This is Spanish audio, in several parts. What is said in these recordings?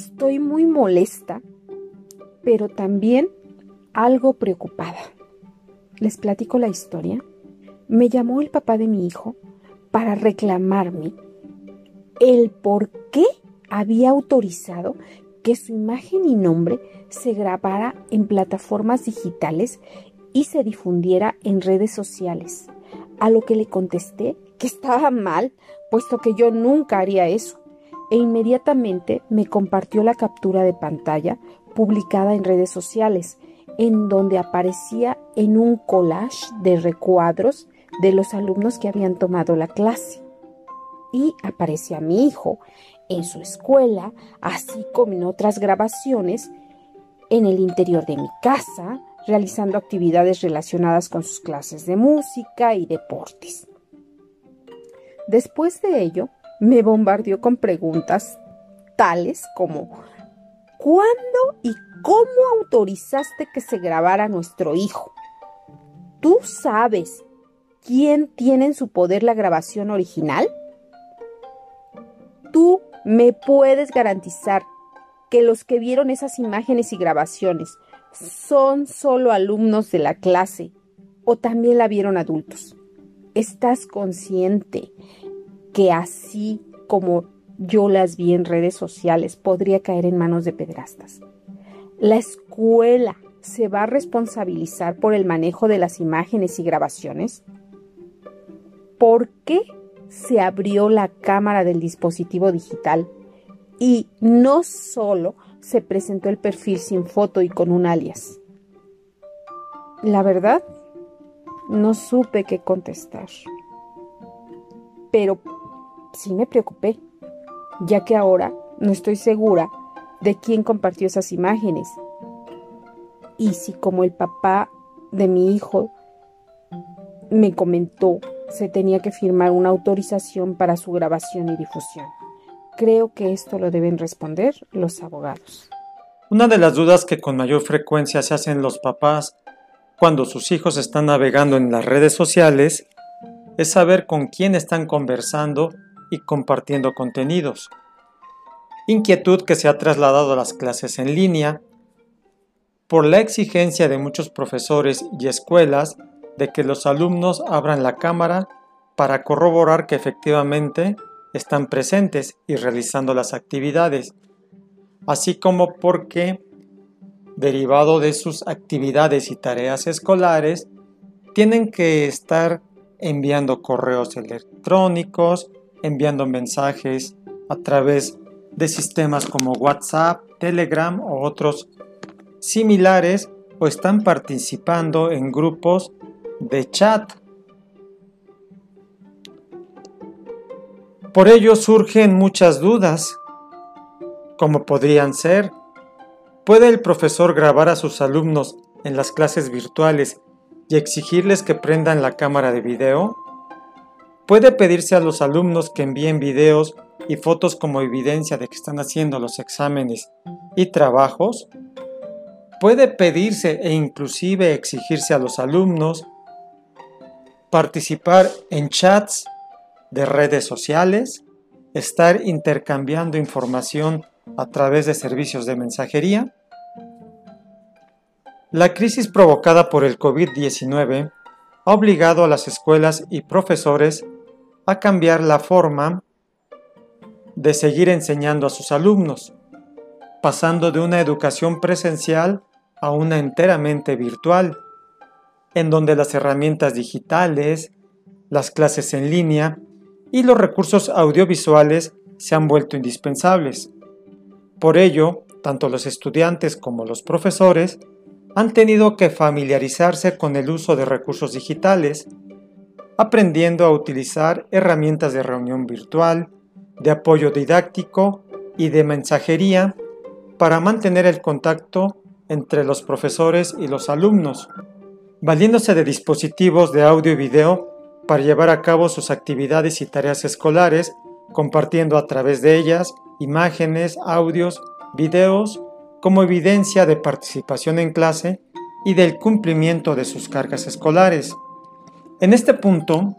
estoy muy molesta, pero también algo preocupada. Les platico la historia. Me llamó el papá de mi hijo para reclamarme el por qué había autorizado que su imagen y nombre se grabara en plataformas digitales y se difundiera en redes sociales. A lo que le contesté que estaba mal, puesto que yo nunca haría eso. E inmediatamente me compartió la captura de pantalla publicada en redes sociales, en donde aparecía en un collage de recuadros de los alumnos que habían tomado la clase. Y aparecía mi hijo en su escuela, así como en otras grabaciones en el interior de mi casa, realizando actividades relacionadas con sus clases de música y deportes. Después de ello, me bombardeó con preguntas tales como ¿cuándo y cómo autorizaste que se grabara nuestro hijo? ¿Tú sabes quién tiene en su poder la grabación original? ¿Tú me puedes garantizar que los que vieron esas imágenes y grabaciones son solo alumnos de la clase o también la vieron adultos? ¿Estás consciente que así como yo las vi en redes sociales podría caer en manos de pedrastas? La escuela se va a responsabilizar por el manejo de las imágenes y grabaciones. ¿Por qué se abrió la cámara del dispositivo digital y no solo se presentó el perfil sin foto y con un alias. La verdad, no supe qué contestar. Pero sí me preocupé, ya que ahora no estoy segura de quién compartió esas imágenes. Y si como el papá de mi hijo me comentó se tenía que firmar una autorización para su grabación y difusión. Creo que esto lo deben responder los abogados. Una de las dudas que con mayor frecuencia se hacen los papás cuando sus hijos están navegando en las redes sociales es saber con quién están conversando y compartiendo contenidos. Inquietud que se ha trasladado a las clases en línea por la exigencia de muchos profesores y escuelas de que los alumnos abran la cámara para corroborar que efectivamente están presentes y realizando las actividades, así como porque, derivado de sus actividades y tareas escolares, tienen que estar enviando correos electrónicos, enviando mensajes a través de sistemas como WhatsApp, Telegram o otros similares o están participando en grupos de chat. Por ello surgen muchas dudas, como podrían ser, ¿puede el profesor grabar a sus alumnos en las clases virtuales y exigirles que prendan la cámara de video? ¿Puede pedirse a los alumnos que envíen videos y fotos como evidencia de que están haciendo los exámenes y trabajos? ¿Puede pedirse e inclusive exigirse a los alumnos participar en chats de redes sociales, estar intercambiando información a través de servicios de mensajería. La crisis provocada por el COVID-19 ha obligado a las escuelas y profesores a cambiar la forma de seguir enseñando a sus alumnos, pasando de una educación presencial a una enteramente virtual en donde las herramientas digitales, las clases en línea y los recursos audiovisuales se han vuelto indispensables. Por ello, tanto los estudiantes como los profesores han tenido que familiarizarse con el uso de recursos digitales, aprendiendo a utilizar herramientas de reunión virtual, de apoyo didáctico y de mensajería para mantener el contacto entre los profesores y los alumnos, valiéndose de dispositivos de audio y video para llevar a cabo sus actividades y tareas escolares, compartiendo a través de ellas imágenes, audios, videos como evidencia de participación en clase y del cumplimiento de sus cargas escolares. En este punto,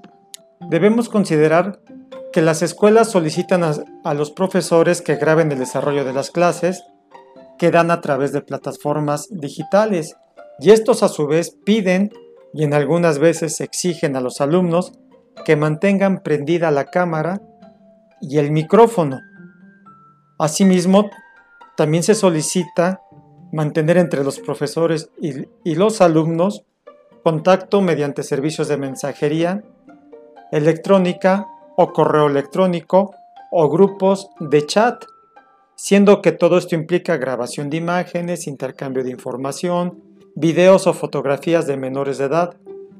debemos considerar que las escuelas solicitan a, los profesores que graben el desarrollo de las clases que dan a través de plataformas digitales y estos a su vez piden y en algunas veces exigen a los alumnos que mantengan prendida la cámara y el micrófono. Asimismo, también se solicita mantener entre los profesores y, los alumnos contacto mediante servicios de mensajería electrónica o correo electrónico o grupos de chat, siendo que todo esto implica grabación de imágenes, intercambio de información, videos o fotografías de menores de edad,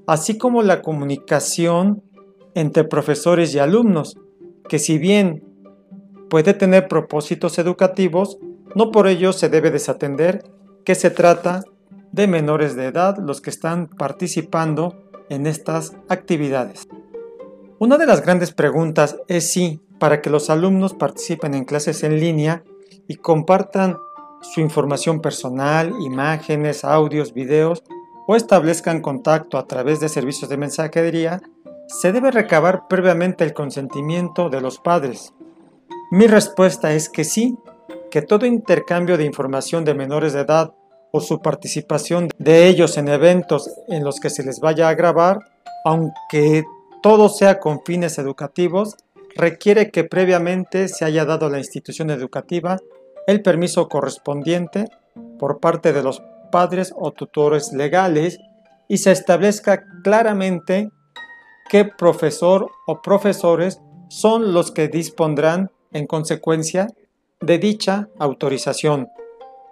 así como la comunicación entre profesores y alumnos, que si bien puede tener propósitos educativos, no por ello se debe desatender que se trata de menores de edad los que están participando en estas actividades. Una de las grandes preguntas es si, para que los alumnos participen en clases en línea y compartan su información personal, imágenes, audios, videos o establezcan contacto a través de servicios de mensajería, se debe recabar previamente el consentimiento de los padres. Mi respuesta es que sí, que todo intercambio de información de menores de edad o su participación de ellos en eventos en los que se les vaya a grabar, aunque todo sea con fines educativos, requiere que previamente se haya dado a la institución educativa el permiso correspondiente por parte de los padres o tutores legales y se establezca claramente qué profesor o profesores son los que dispondrán en consecuencia de dicha autorización.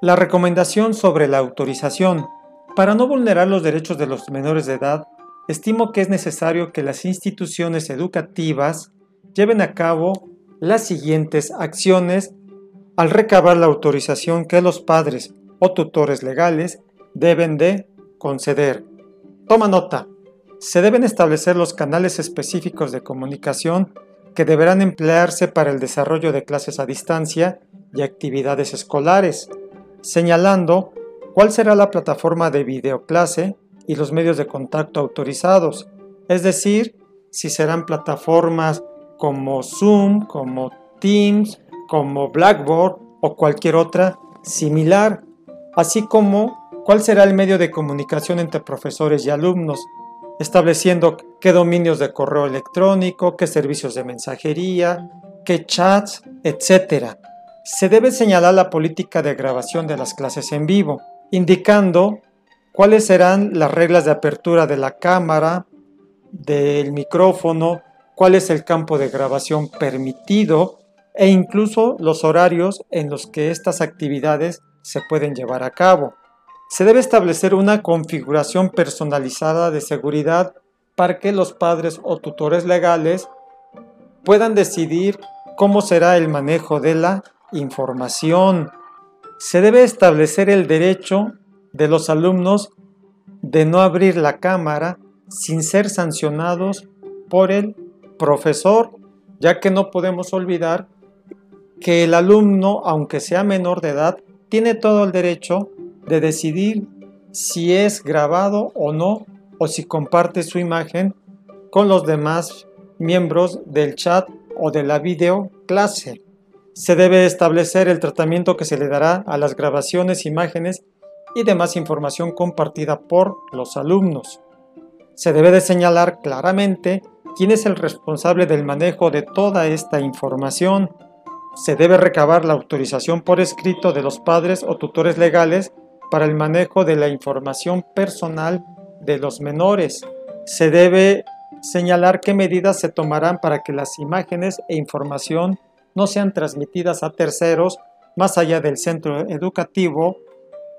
La recomendación sobre la autorización. Para no vulnerar los derechos de los menores de edad, estimo que es necesario que las instituciones educativas lleven a cabo las siguientes acciones al recabar la autorización que los padres o tutores legales deben de conceder. Toma nota. Se deben establecer los canales específicos de comunicación que deberán emplearse para el desarrollo de clases a distancia y actividades escolares, señalando cuál será la plataforma de videoclase y los medios de contacto autorizados, es decir, si serán plataformas como Zoom, como Teams, como Blackboard o cualquier otra similar, así como cuál será el medio de comunicación entre profesores y alumnos, estableciendo qué dominios de correo electrónico, qué servicios de mensajería, qué chats, etc. Se debe señalar la política de grabación de las clases en vivo, indicando cuáles serán las reglas de apertura de la cámara, del micrófono, cuál es el campo de grabación permitido e incluso los horarios en los que estas actividades se pueden llevar a cabo. Se debe establecer una configuración personalizada de seguridad para que los padres o tutores legales puedan decidir cómo será el manejo de la información. Se debe establecer el derecho de los alumnos de no abrir la cámara sin ser sancionados por el profesor, ya que no podemos olvidar que el alumno, aunque sea menor de edad, tiene todo el derecho de decidir si es grabado o no o si comparte su imagen con los demás miembros del chat o de la video clase. Se debe establecer el tratamiento que se le dará a las grabaciones, imágenes y demás información compartida por los alumnos. Se debe de señalar claramente quién es el responsable del manejo de toda esta información se debe recabar la autorización por escrito de los padres o tutores legales para el manejo de la información personal de los menores. Se debe señalar qué medidas se tomarán para que las imágenes e información no sean transmitidas a terceros más allá del centro educativo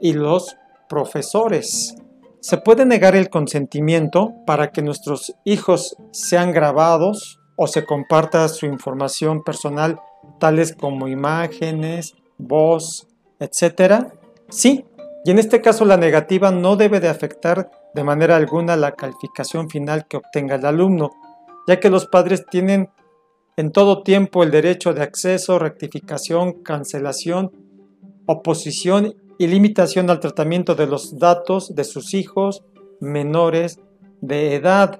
y los profesores. Se puede negar el consentimiento para que nuestros hijos sean grabados o se comparta su información personal tales como imágenes, voz, etc. Sí, y en este caso la negativa no debe de afectar de manera alguna la calificación final que obtenga el alumno, ya que los padres tienen en todo tiempo el derecho de acceso, rectificación, cancelación, oposición y limitación al tratamiento de los datos de sus hijos menores de edad.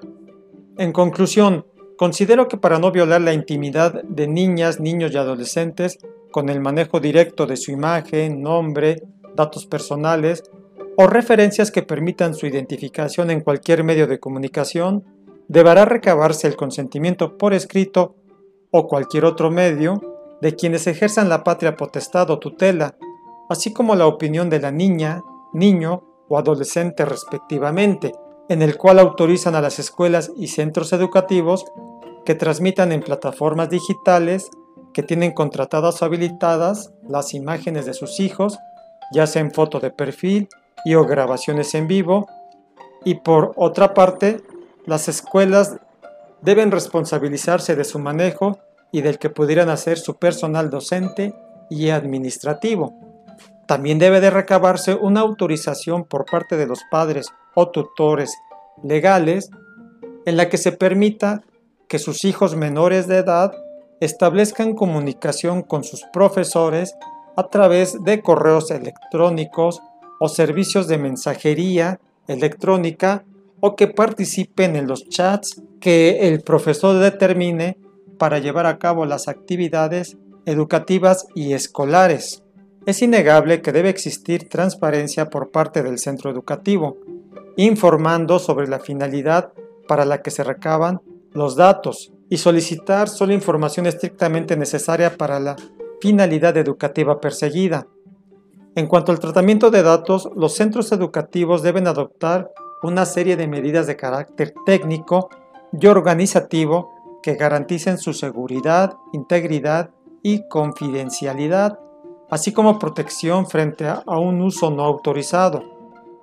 En conclusión, Considero que para no violar la intimidad de niñas, niños y adolescentes con el manejo directo de su imagen, nombre, datos personales o referencias que permitan su identificación en cualquier medio de comunicación, deberá recabarse el consentimiento por escrito o cualquier otro medio de quienes ejerzan la patria potestad o tutela, así como la opinión de la niña, niño o adolescente respectivamente, en el cual autorizan a las escuelas y centros educativos que transmitan en plataformas digitales que tienen contratadas o habilitadas las imágenes de sus hijos, ya sea en foto de perfil y o grabaciones en vivo, y por otra parte, las escuelas deben responsabilizarse de su manejo y del que pudieran hacer su personal docente y administrativo. También debe de recabarse una autorización por parte de los padres o tutores legales en la que se permita que sus hijos menores de edad establezcan comunicación con sus profesores a través de correos electrónicos o servicios de mensajería electrónica o que participen en los chats que el profesor determine para llevar a cabo las actividades educativas y escolares. Es innegable que debe existir transparencia por parte del centro educativo, informando sobre la finalidad para la que se recaban los datos y solicitar solo información estrictamente necesaria para la finalidad educativa perseguida. En cuanto al tratamiento de datos, los centros educativos deben adoptar una serie de medidas de carácter técnico y organizativo que garanticen su seguridad, integridad y confidencialidad, así como protección frente a un uso no autorizado.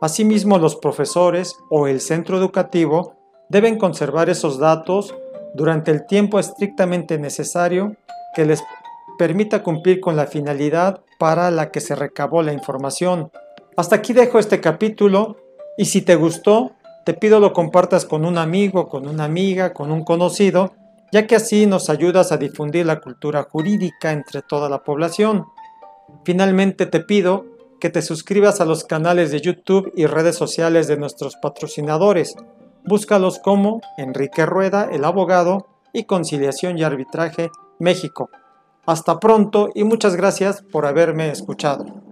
Asimismo, los profesores o el centro educativo deben conservar esos datos durante el tiempo estrictamente necesario que les permita cumplir con la finalidad para la que se recabó la información. Hasta aquí dejo este capítulo y si te gustó, te pido lo compartas con un amigo, con una amiga, con un conocido ya que así nos ayudas a difundir la cultura jurídica entre toda la población. Finalmente te pido que te suscribas a los canales de YouTube y redes sociales de nuestros patrocinadores. Búscalos como Enrique Rueda, el abogado, y Conciliación y Arbitraje, México. Hasta pronto y muchas gracias por haberme escuchado.